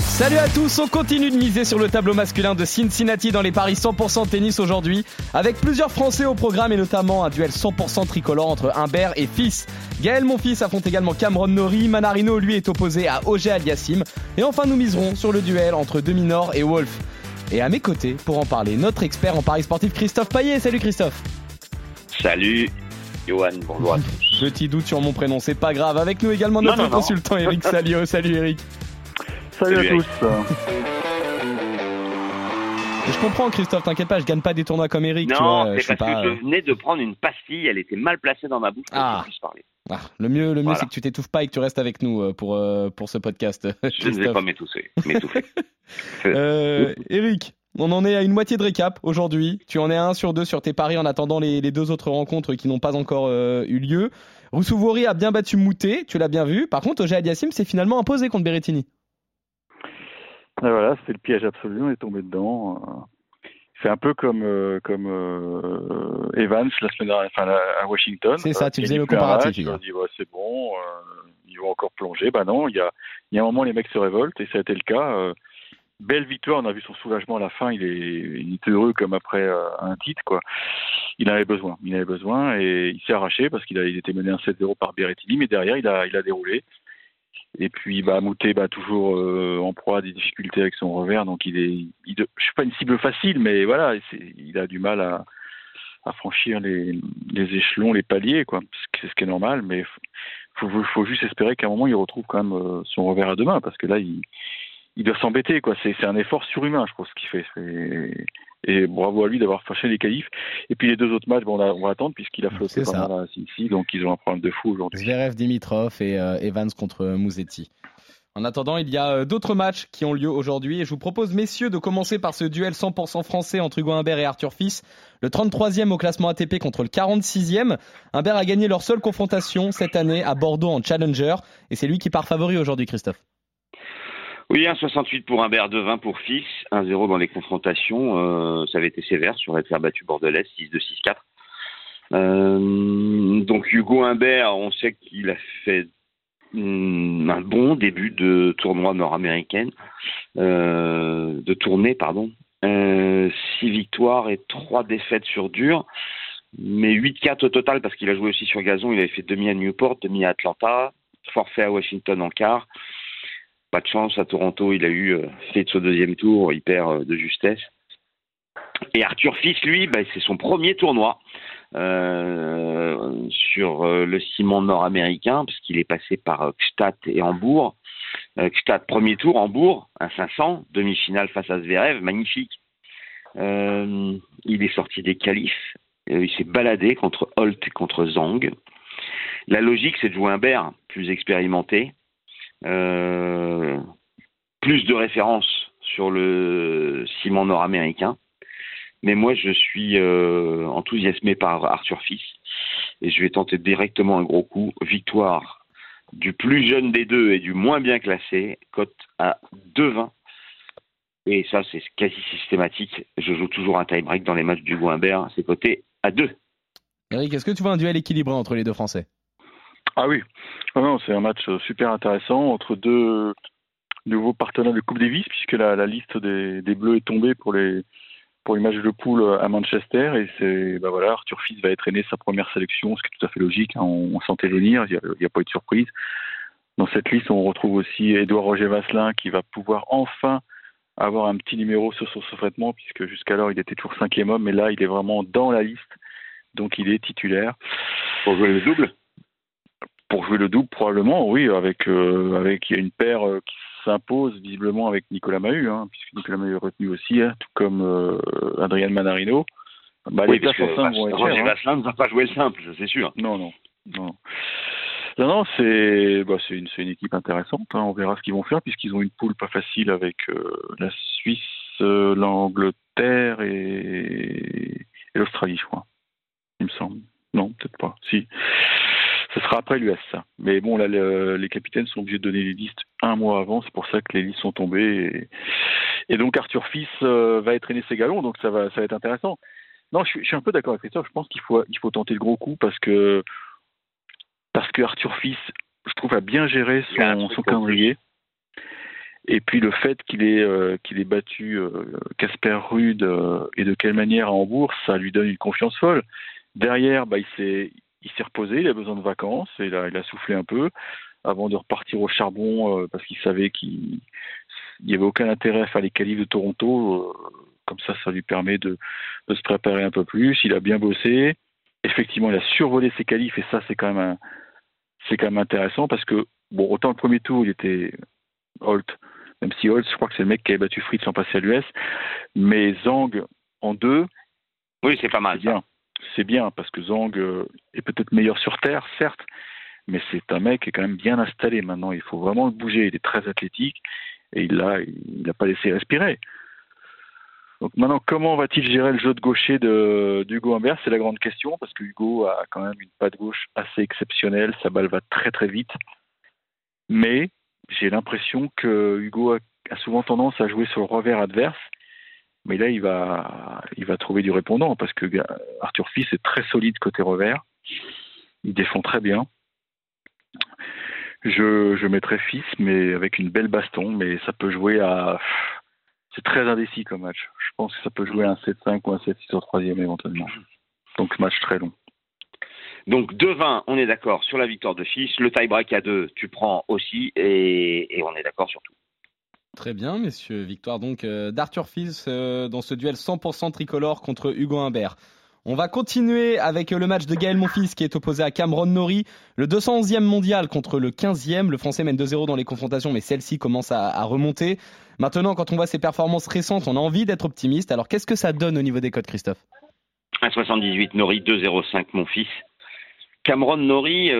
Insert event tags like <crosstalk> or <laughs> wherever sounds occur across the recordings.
Salut à tous, on continue de miser sur le tableau masculin de Cincinnati dans les paris 100% tennis aujourd'hui, avec plusieurs Français au programme et notamment un duel 100% tricolore entre Humbert et Fils. Gaël Monfils affronte également Cameron Nori, Manarino lui est opposé à Auger Aliassim, et enfin nous miserons sur le duel entre Deminor et Wolf. Et à mes côtés, pour en parler, notre expert en paris sportif Christophe Paillet. Salut Christophe Salut Johan, bonjour à <laughs> tous. Petit doute sur mon prénom, c'est pas grave. Avec nous également notre Non, non, non. consultant Eric <laughs> Salio. Salut Eric. Salut, Salut, à tous. Je comprends Christophe, t'inquiète pas, je gagne pas des tournois comme Eric. Non, je c'est parce pas, que euh, je venais de prendre une pastille, elle était mal placée dans ma bouche pour Ah. que je puisse parler. Ah, le mieux, le mieux Voilà. c'est que tu t'étouffes pas et que tu restes avec nous euh, pour, euh, pour ce podcast. <laughs> Je ne vais pas m'étouffer. <laughs> Euh, Eric, on en est à une moitié de récap aujourd'hui. Tu en es à un sur deux sur tes paris en attendant les, les deux autres rencontres qui n'ont pas encore euh, eu lieu. Roussouvori a bien battu Moutet, tu l'as bien vu. Par contre, Oja Aliassim s'est finalement imposé contre Berrettini. Et voilà, c'était le piège absolu, on est tombé dedans. euh. C'est un peu comme euh, comme euh, Evans la semaine dernière, enfin à Washington. C'est ça, Euh, tu a faisais le comparatif, match, hier. On a dit ouais, c'est bon, euh, ils vont encore plonger. Bah non, il y a il y a un moment les mecs se révoltent et ça a été le cas. euh. belle victoire, on a vu son soulagement à la fin. Il est il est heureux comme après euh, un titre quoi. Il en avait besoin, il en avait besoin et il s'est arraché parce qu'il a il était mené 1-7-0 par Berrettini, mais derrière il a il a déroulé. Et puis bah Moutet bah toujours euh, en proie à des difficultés avec son revers, donc il est, il, je suis pas une cible facile, mais voilà, il a du mal à, à franchir les, les échelons, les paliers, quoi. C'est ce qui est normal, mais faut, faut, faut juste espérer qu'à un moment il retrouve quand même euh, son revers à deux mains, parce que là il, il doit s'embêter, quoi. C'est un effort surhumain, je trouve, ce qu'il fait. Et bravo à lui d'avoir fâché les qualifs. Et puis les deux autres matchs, bon, on, a- on va attendre puisqu'il a flotté C'est ça. la ici, donc ils ont un problème de fou aujourd'hui. Zverev Dimitrov et euh, Evans contre Mouzetti. En attendant, il y a euh, d'autres matchs qui ont lieu aujourd'hui et je vous propose, messieurs, de commencer par ce duel 100% français entre Hugo Humbert et Arthur Fils. Le 33e au classement ATP contre le 46e. Humbert a gagné leur seule confrontation cette année à Bordeaux en Challenger et c'est lui qui part favori aujourd'hui, Christophe. Oui, 1,68 pour Humbert, 2,20 pour Fils, 1-0 dans les confrontations. euh, ça avait été sévère sur faire battu Bordelais, 6-2, 6-4. Euh, donc Hugo Humbert, on sait qu'il a fait hum, un bon début de tournoi nord-américaine, euh, de tournée, pardon. Euh, six victoires et trois défaites sur dur, mais 8-4 au total parce qu'il a joué aussi sur gazon. Il avait fait demi à Newport, demi à Atlanta, forfait à Washington en quart. Pas de chance à Toronto, il a eu euh, fait au deuxième tour, il perd euh, de justesse. Et Arthur Fils, lui, bah, c'est son premier tournoi euh, sur euh, le ciment nord-américain, parce qu'il est passé par Gstaad et Hambourg. Gstaad, premier tour, Hambourg, un 500, demi-finale face à Zverev, magnifique. Il est sorti des qualifs, il s'est baladé contre Holt et contre Zhang. La logique, c'est de jouer un plus expérimenté, plus de références sur le ciment nord-américain. Mais moi, je suis euh, enthousiasmé par Arthur Fils et je vais tenter directement un gros coup. Victoire du plus jeune des deux et du moins bien classé, cote à 2,20. Et ça, c'est quasi systématique. Je joue toujours un tie-break dans les matchs du Humbert. C'est coté à 2. Eric, est-ce que tu vois un duel équilibré entre les deux Français? Ah oui, non, c'est un match euh, super intéressant entre deux nouveaux partenaires de Coupe Davis, puisque la, liste des, des Bleus est tombée pour les pour les matchs de poule à Manchester. Et c'est bah voilà, Arthur Fils va être aîné sa première sélection, ce qui est tout à fait logique. hein, on, on sentait venir, il n'y a, a pas eu de surprise. Dans cette liste, on retrouve aussi Édouard Roger Vasselin qui va pouvoir enfin avoir un petit numéro sur son traitement, puisque jusqu'alors il était toujours cinquième homme, mais là il est vraiment dans la liste, donc il est titulaire Pour jouer le double pour jouer le double probablement oui avec euh, avec il y a une paire euh, qui s'impose visiblement avec Nicolas Mahut hein, puisque Nicolas Mahut est retenu aussi hein, tout comme euh, Adrien Manarino bah, Oui, les places en simple vont être Roger. Vasselin ne va pas jouer le simple, c'est sûr. non non non non, non c'est bah, c'est une, c'est une équipe intéressante. hein. On verra ce qu'ils vont faire puisqu'ils ont une poule pas facile avec euh, la Suisse, euh, l'Angleterre et, et l'Australie, je crois. Il me semble. Non, peut-être pas. Si. Sera après l'US, ça. Mais bon, là, le- les capitaines sont obligés de donner les listes un mois avant. C'est pour ça que les listes sont tombées. Et, et donc, Arthur Fils euh, va être ses galons. Donc, ça va, ça va être intéressant. Non, je suis, je suis un peu d'accord avec Christophe. Je pense qu'il faut, il faut tenter le gros coup parce que, parce que Arthur Fils, je trouve, a bien géré son, calendrier. Et puis le fait qu'il ait, euh, qu'il ait battu euh, Casper Rude euh, et de quelle manière à Hambourg, ça lui donne une confiance folle. Derrière, bah, il s'est il s'est reposé, il a besoin de vacances, et là, il a soufflé un peu avant de repartir au charbon euh, parce qu'il savait qu'il n'y avait aucun intérêt à faire les qualifs de Toronto. euh, comme ça, ça lui permet de, de se préparer un peu plus. Il a bien bossé. Effectivement, il a survolé ses qualifs et ça, c'est quand même un- c'est quand même intéressant parce que bon, autant le premier tour, il était Holt, même si Holt, je crois que c'est le mec qui avait battu Fritz en passé à l'US, mais Zhang en deux, Oui, c'est pas mal. c'est bien. C'est bien parce que Zhang euh, est peut-être meilleur sur terre, certes, mais c'est un mec qui est quand même bien installé maintenant. Il faut vraiment le bouger. Il est très athlétique et il l'a, il n'a pas laissé respirer. Donc maintenant, comment va-t-il gérer le jeu de gaucher de d'Hugo Humbert? C'est la grande question parce que Hugo a quand même une patte gauche assez exceptionnelle. Sa balle va très très vite, mais j'ai l'impression que Hugo a, a souvent tendance à jouer sur le revers adverse. Mais là, il va, il va trouver du répondant parce que Arthur Fils est très solide côté revers. Il défend très bien. Je, mettrais Fils, mais avec une belle baston, mais ça peut jouer à. C'est très indécis comme match. Je pense que ça peut jouer à un 7-5 ou un 7-6 au troisième éventuellement. Donc match très long. Donc 2-20, on est d'accord sur la victoire de Fils. Le tie-break à 2, tu prends aussi et on est d'accord sur tout. Très bien, messieurs. Victoire donc euh, d'Arthur Fils euh, dans ce duel 100% tricolore contre Hugo Humbert. On va continuer avec euh, le match de Gaël Monfils qui est opposé à Cameron Nori, le 211e mondial contre le 15e. Le Français mène 2-0 dans les confrontations, mais celle-ci commence à, remonter. Maintenant, quand on voit ses performances récentes, on a envie d'être optimiste. Alors, qu'est-ce que ça donne au niveau des codes, Christophe? 1,78 Nori, 2,05 mon fils. Cameron Nori,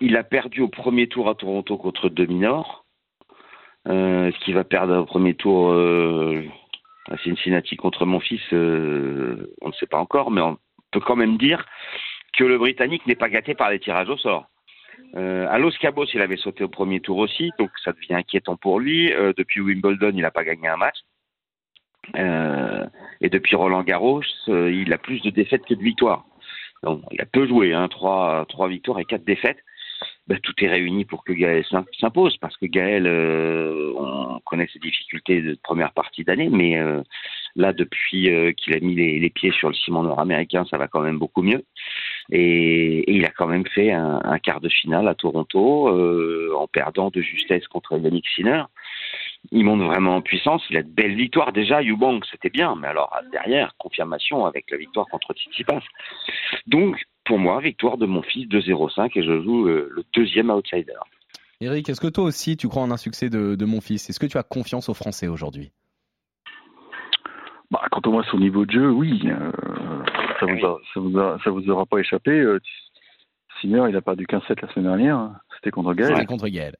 il a perdu au premier tour à Toronto contre Dominor. Euh, qu'il va perdre au premier tour euh, à Cincinnati contre mon fils euh, On ne sait pas encore, mais on peut quand même dire que le Britannique n'est pas gâté par les tirages au sort. Euh, à Los Cabos, il avait sauté au premier tour aussi, donc ça devient inquiétant pour lui. Euh, depuis Wimbledon, il n'a pas gagné un match. Euh, et depuis Roland Garros, euh, il a plus de défaites que de victoires. Il a peu joué, hein, trois, trois victoires et quatre défaites. Ben, tout est réuni pour que Gaël s'im- s'impose, parce que Gaël, euh, on connaît ses difficultés de première partie d'année, mais euh, là, depuis euh, qu'il a mis les, pieds sur le ciment nord-américain, ça va quand même beaucoup mieux. Et, il a quand même fait un, quart de finale à Toronto, en perdant de justesse contre Yannick Sinner il monte vraiment en puissance. Il a de belles victoires déjà. Eubank, c'était bien, mais alors derrière, confirmation avec la victoire contre Tsitsipas. Donc, pour moi, victoire de mon fils 2-0-5 et je joue euh, le deuxième outsider. Eric, est-ce que toi aussi tu crois en un succès de, de mon fils? Est-ce que tu as confiance aux Français aujourd'hui? Bah, quant au moins son niveau de jeu, oui. euh, ça, vous ça, vous aura pas échappé. Euh, Sinner, il a perdu 15-7 la semaine dernière. hein. C'était contre Gaël. C'est contre Gaël.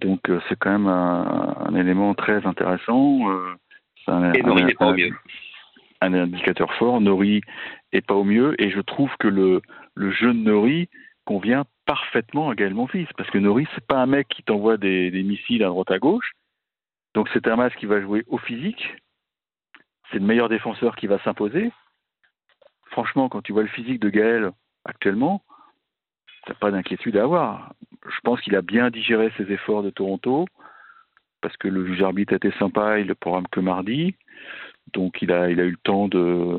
Donc c'est quand même un, un élément très intéressant. euh, un, Et Nori un- n'est pas au mieux. Un indicateur fort. Nori est pas au mieux et je trouve que le, jeu de Nori convient parfaitement à Gaël Monfils parce que Nori c'est pas un mec qui t'envoie des, des missiles à droite à gauche. Donc c'est un match qui va jouer au physique. C'est le meilleur défenseur qui va s'imposer. Franchement, quand tu vois le physique de Gaël actuellement, t'as pas d'inquiétude à avoir. Je pense qu'il a bien digéré ses efforts de Toronto parce que le juge arbitre était sympa, il le programme que mardi. Donc il a, il eu le temps de,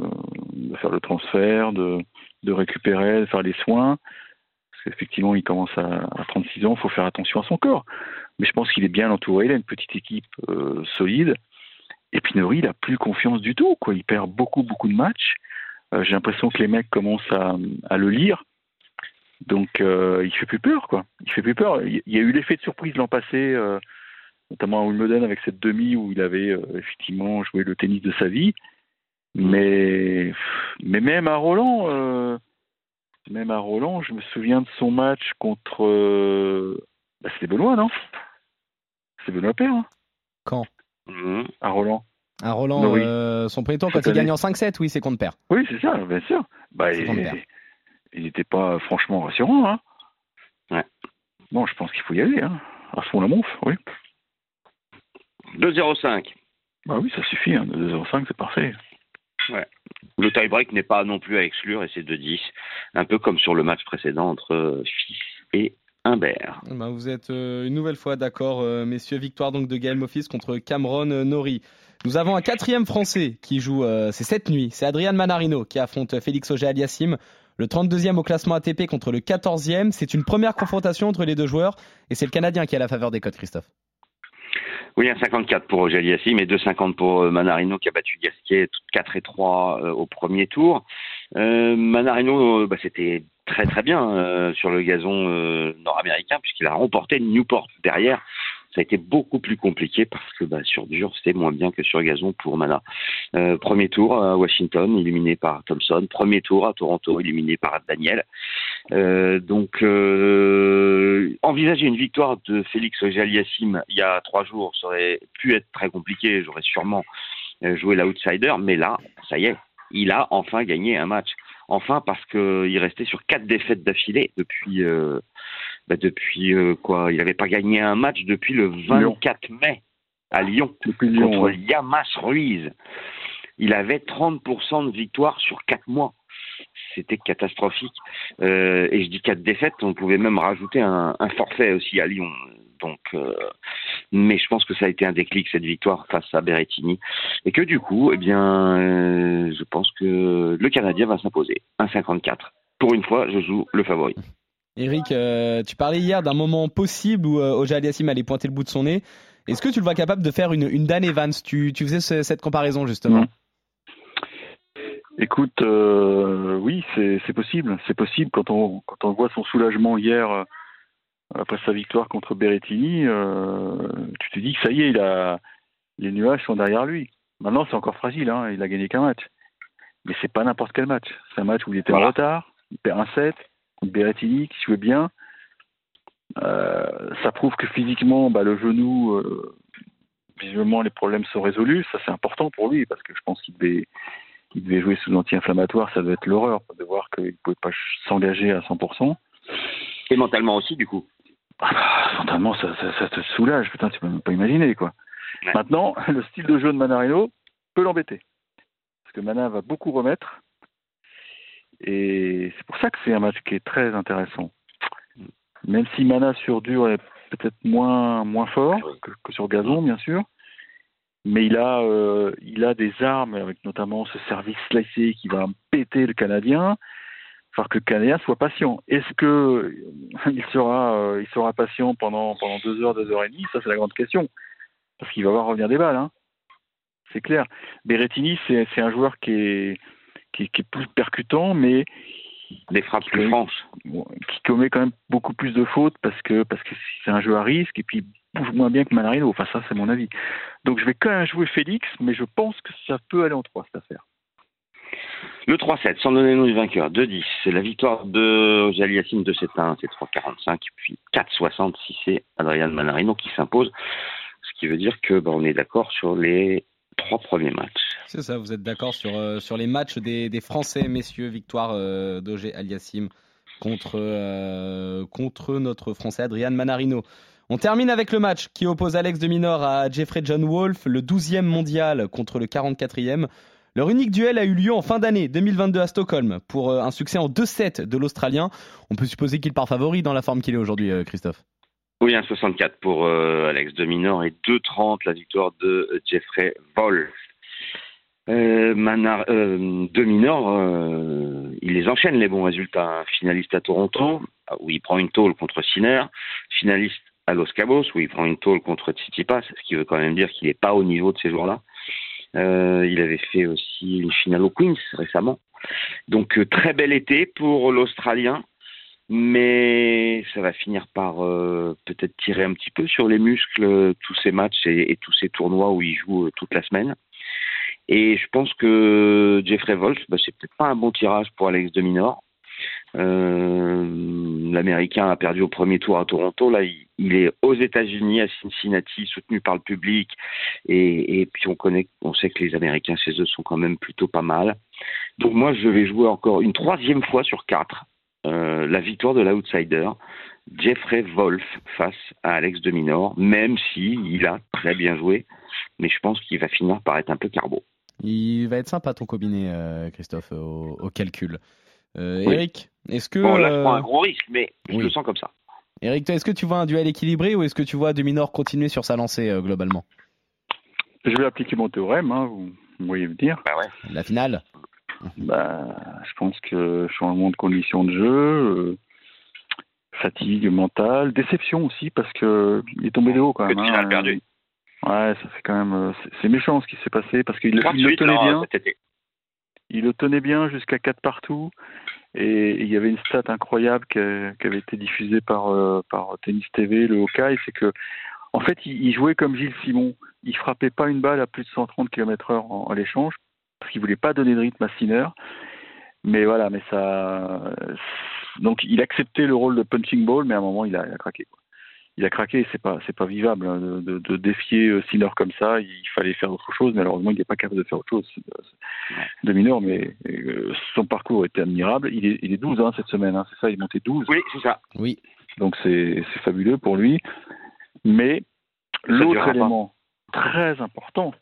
faire le transfert, de, récupérer, de faire les soins. Parce qu'effectivement, il commence à, à 36 ans, il faut faire attention à son corps. Mais je pense qu'il est bien entouré, il a une petite équipe euh, solide. Et puis Nori, il a plus confiance du tout. Quoi. Il perd beaucoup, beaucoup de matchs. Euh, J'ai l'impression que les mecs commencent à, le lire. Donc euh, il fait plus peur, quoi. Il fait plus peur. Il y a eu l'effet de surprise l'an passé, euh, notamment à Wimbledon avec cette demi où il avait euh, effectivement joué le tennis de sa vie. Mais mais même à Roland, euh, même à Roland, je me souviens de son match contre. euh, bah, c'était Benoît, non? C'est Benoît Père, hein, Quand? À Roland. Un Roland, Oui. euh, son premier tour, quand il gagne en 5-7, oui, c'est contre père. Oui, c'est ça, bien sûr. Bah, il n'était pas franchement rassurant. Hein. Ouais. Bon, je pense qu'il faut y aller. Hein. À fond la monf, oui. 2-0-5. Bah oui, ça suffit. Hein. 2,05, c'est parfait. Le tie-break n'est pas non plus à exclure et c'est 2-10. Un peu comme sur le match précédent entre Fils et Humbert. Ben, vous êtes euh, une nouvelle fois d'accord, euh, messieurs. Victoire donc de Gaël Mofis contre Cameron euh, Nori. Nous avons un quatrième Français qui joue, euh, c'est cette nuit. C'est Adrian Manarino qui affronte Félix Auger-Aliassime. Le 32e au classement ATP contre le 14e. C'est une première confrontation entre les deux joueurs et c'est le Canadien qui a la faveur des codes, Christophe. Oui, un 54 pour Roger Aliassim et 2,50 pour euh, Manarino qui a battu Gasquet 4 et 3 euh, au premier tour. Euh, Manarino, euh, bah, c'était très très bien euh, sur le gazon euh, nord-américain puisqu'il a remporté Newport derrière. Ça a été beaucoup plus compliqué parce que bah, sur dur, c'était moins bien que sur gazon pour Mana. Euh, premier tour à Washington, éliminé par Thompson. Premier tour à Toronto, éliminé par Daniel. Euh, donc, euh, envisager une victoire de Félix Auger-Aliassime il y a trois jours, ça aurait pu être très compliqué. J'aurais sûrement joué l'outsider, mais là, ça y est, il a enfin gagné un match. Enfin, parce qu'il restait sur quatre défaites d'affilée depuis, bah, depuis euh, quoi Il n'avait pas gagné un match depuis le 24 mai à Lyon Lyon, contre ouais. Yamas Ruiz. Il avait 30% de victoire sur 4 mois. C'était catastrophique. Euh, et je dis 4 défaites, on pouvait même rajouter un, un forfait aussi à Lyon. Donc, euh, mais je pense que ça a été un déclic cette victoire face à Berrettini et que du coup, eh bien, euh, je pense que le Canadien va s'imposer 1,54. Pour une fois, je joue le favori. Eric, euh, tu parlais hier d'un moment possible où euh, Auger-Aliassime allait pointer le bout de son nez. Est-ce que tu le vois capable de faire une, une Dan Evans? Tu, tu faisais ce- cette comparaison justement. Écoute, euh, oui, c'est possible. C'est possible quand on, quand on voit son soulagement hier euh, après sa victoire contre Berrettini. euh, tu te dis que ça y est, il a, les nuages sont derrière lui. Maintenant, c'est encore fragile. Hein, il a gagné qu'un match. Mais c'est pas n'importe quel match. C'est un match où il était Voilà. en retard. Il perd un 7 contre Berrettini qui jouait bien. Euh, ça prouve que physiquement, bah, le genou, euh, visiblement, les problèmes sont résolus. Ça, c'est important pour lui parce que je pense qu'il devait, il devait jouer sous anti-inflammatoire. Ça doit être l'horreur de voir qu'il ne pouvait pas s'engager à 100%. Et mentalement aussi, du coup. Ah bah, mentalement, ça, ça, ça te soulage. Putain, tu peux même pas imaginer, quoi. Ouais. Maintenant, <laughs> le style de jeu de Manarino peut l'embêter. Parce que Mana va beaucoup remettre. Et c'est pour ça que c'est un match qui est très intéressant. Même si Mana sur dur est peut-être moins, moins fort que, que sur gazon, bien sûr. Mais il a, euh, il a des armes, avec notamment ce service slicé qui va péter le Canadien. Il que le Canadien soit patient. Est-ce que euh, il sera, euh, il sera patient pendant, pendant deux heures, deux heures et demie? Ça, c'est la grande question. Parce qu'il va voir revenir des balles. Hein. C'est clair. Berrettini, c'est un joueur qui est, qui, est- qui est plus percutant, mais Des frappes plus franches. qui commet quand même beaucoup plus de fautes parce que parce que c'est un jeu à risque et puis il bouge moins bien que Manarino. Enfin, ça, c'est mon avis. Donc, je vais quand même jouer Félix, mais je pense que ça peut aller en trois, cette affaire. Le 3-7, sans donner le nom du vainqueur, 2-10. C'est la victoire de Jaliassine de 7-1, c'est 3-45. Puis 4-60 si c'est Adrian Manarino qui s'impose. Ce qui veut dire que bah, on est d'accord sur les trois premiers matchs. C'est ça, vous êtes d'accord sur, euh, sur les matchs des, Français, messieurs, victoire euh, d'Auger Aliassim contre, euh, contre notre Français Adrian Manarino. On termine avec le match qui oppose Alex de Minor à Jeffrey John Wolf, le 12e mondial contre le 44e. Leur unique duel a eu lieu en fin d'année 2022 à Stockholm pour euh, un succès en 2-7 de l'Australien. On peut supposer qu'il part favori dans la forme qu'il est aujourd'hui, Christophe. Oui, 1,64 pour euh, Alex de Minor et 2,30 la victoire de euh, Jeffrey Wolf. Euh, euh, il les enchaîne les bons résultats. Un Finaliste à Toronto, où il prend une tôle contre Sinner. Finaliste à Los Cabos, où il prend une tôle contre Tsitsipas, ce qui veut quand même dire qu'il n'est pas au niveau de ces joueurs-là. Il avait fait aussi une finale au Queens récemment. Donc très bel été pour l'Australien, mais ça va finir par euh, peut-être tirer un petit peu sur les muscles euh, tous ces matchs et, tous ces tournois où il joue euh, toute la semaine. Et je pense que Jeffrey Wolf, bah, c'est peut-être pas un bon tirage pour Alex de Minor. L'Américain a perdu au premier tour à Toronto. Là, il, il est aux États-Unis, à Cincinnati, soutenu par le public, et, et puis on connaît, on sait que les Américains chez eux sont quand même plutôt pas mal. Donc moi, je vais jouer encore une troisième fois sur quatre euh, la victoire de l'outsider, Jeffrey Wolf face à Alex de Minor, même si il a très bien joué, mais je pense qu'il va finir par être un peu carbo. Il va être sympa ton combiné, euh, Christophe, au, au calcul. Euh, Oui. Eric, est-ce que. Bon, là, je prends un gros risque, mais je le sens comme ça. Eric, est-ce que tu vois un duel équilibré ou est-ce que tu vois Dominor continuer sur sa lancée euh, globalement? Je vais appliquer mon théorème, hein, vous, vous voyez venir. Bah ouais. La finale? Bah, je pense que changement de conditions de jeu, euh, fatigue mentale, déception aussi parce que il est tombé de haut quand même. Que hein. perdu. Ouais, ça fait quand même, euh, c'est- méchant ce qui s'est passé parce qu'il il le 38 tenait bien, il le tenait bien jusqu'à 4 partout et il y avait une stat incroyable qui, avait été diffusée par euh, par Tennis TV, le Hawkeye, c'est que en fait il, jouait comme Gilles Simon, il frappait pas une balle à plus de 130 km/h en, à l'échange parce qu'il voulait pas donner de rythme à Sinner. Mais voilà, mais ça. Donc il acceptait le rôle de punching ball, mais à un moment il a, il a craqué. quoi. Il a craqué, c'est pas c'est pas vivable hein, de, de, de défier euh, Sinner comme ça. Il fallait faire autre chose, mais malheureusement il n'est pas capable de faire autre chose. De mineur, mais euh, son parcours était admirable. Il est il est 12 hein, cette semaine, hein, c'est ça, il est monté 12. Oui, c'est ça. Oui. Donc c'est c'est fabuleux pour lui. Mais l'autre pas. élément très important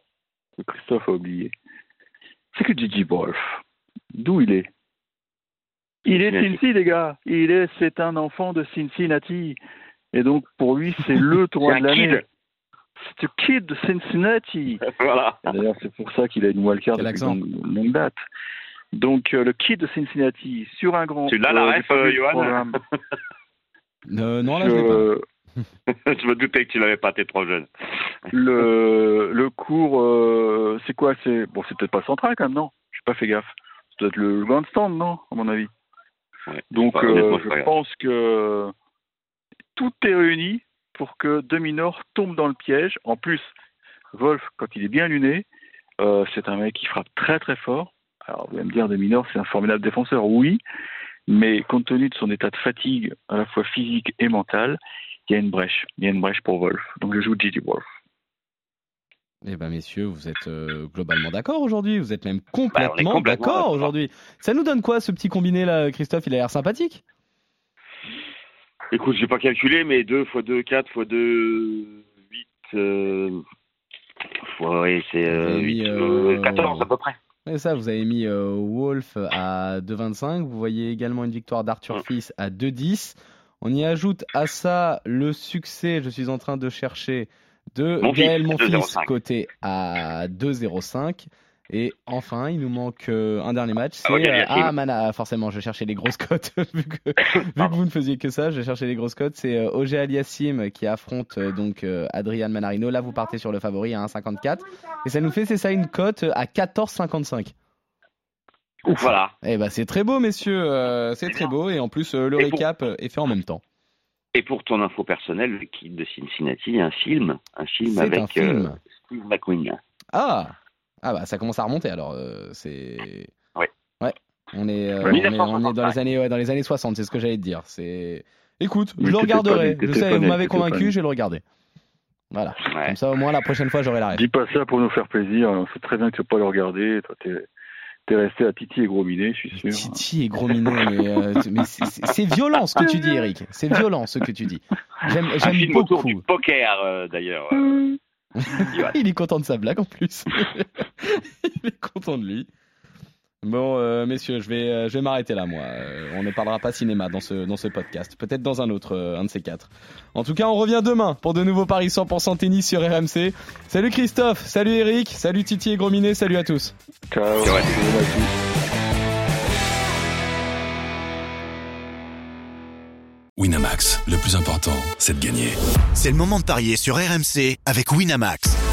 que Christophe a oublié, c'est que Gigi Wolf, d'où il est? Il est. Cincy, les gars. Il est, c'est un enfant de Cincinnati. Et donc pour lui, c'est le <laughs> tournoi C'est de l'année. kid. C'est un kid de Cincinnati. <laughs> voilà. D'ailleurs, c'est pour ça qu'il a une wildcard depuis longue, longue date. Donc, euh, le kid de Cincinnati sur un grand. Tu l'as, la euh, ref, euh, Johan. <laughs> Euh, Non, là, je l'ai pas. <laughs> Je me doutais que tu l'avais pas, t'es trop jeune. le, le cours, euh, c'est quoi C'est bon, c'est peut-être pas central quand même, non? J'ai pas fait gaffe. C'est peut-être le grandstand, non À mon avis? Ouais. Donc, euh, je pense que tout est réuni pour que Dominor tombe dans le piège. En plus, Wolf, quand il est bien luné, euh, c'est un mec qui frappe très très fort. Alors, vous allez me dire, Dominor, c'est un formidable défenseur, oui, mais compte tenu de son état de fatigue, à la fois physique et mental, il y a une brèche. Il y a une brèche pour Wolf. Donc, je joue Gigi Wolf. Eh ben messieurs, vous êtes euh, globalement d'accord aujourd'hui. Vous êtes même Bah, on est complètement complètement d'accord aujourd'hui. Ça nous donne quoi ce petit combiné là, Christophe? Il a l'air sympathique. Écoute, j'ai pas calculé, mais 2 x 2, 4 x 2, 8. Euh... Ouais, c'est Vous euh, avez mis, 8, euh, euh, 14 à peu près. Et ça, vous avez mis euh, Wolf à 2,25. Vous voyez également une victoire d'Arthur Ouais. Fils à 2,10. On y ajoute à ça le succès, je suis en train de chercher, de Mon Gaël fils, Monfils 2,05. côté à 2,05. Et enfin, il nous manque euh, un dernier match. C'est Ah, Auger euh, ah, Mana, forcément, je cherchais les grosses cotes. <laughs> vu, que, <laughs> vu que vous ne faisiez que ça, je cherchais les grosses cotes. C'est euh, Auger Aliassim qui affronte donc Adrian Manarino. Là, vous partez sur le favori à 1,54. Et ça nous fait, c'est ça, une cote à 14,55. Voilà. Eh ben c'est très beau, messieurs. euh, c'est très beau. Et en plus, euh, le Et récap est fait en même temps. Et pour ton info personnelle, le kid de Cincinnati, il y a un film, un film avec un film. euh, Steve McQueen. Ah Ah bah ça commence à remonter alors. euh, c'est. Ouais. Ouais. On est, euh, on, est, on est dans 1965. les années ouais, dans les années 60, c'est ce que j'allais te dire. C'est. Écoute, Mais je le pas regarderai. né, Je sais, pas vous m'avez pas convaincu, je vais le regarder. Voilà. Ouais. Comme ça, au moins la prochaine fois, j'aurai la rêve. Dis pas ça pour nous faire plaisir. On sait très bien que tu vas pas le regarder. Toi, t'es es resté à Titi et Gros Minet, je suis sûr. Titi et gros minet, mais, euh, mais c'est- violent ce que tu dis, Eric. C'est violent ce que tu dis. J'aime film autour du beaucoup. poker, euh, d'ailleurs. euh. <laughs> Il est content de sa blague en plus. <laughs> Il est content de lui. Bon, euh, messieurs, je vais, euh, je vais m'arrêter là, moi. Euh, on ne parlera pas cinéma dans ce, dans ce podcast. Peut-être dans un autre, euh, un de ces quatre. En tout cas, on revient demain pour de nouveaux paris 100% tennis sur RMC. Salut Christophe, salut Eric, salut Titi et Grominet, salut à tous. Ciao. Ouais. Salut à tous. Winamax, le plus important, c'est de gagner. C'est le moment de parier sur RMC avec Winamax.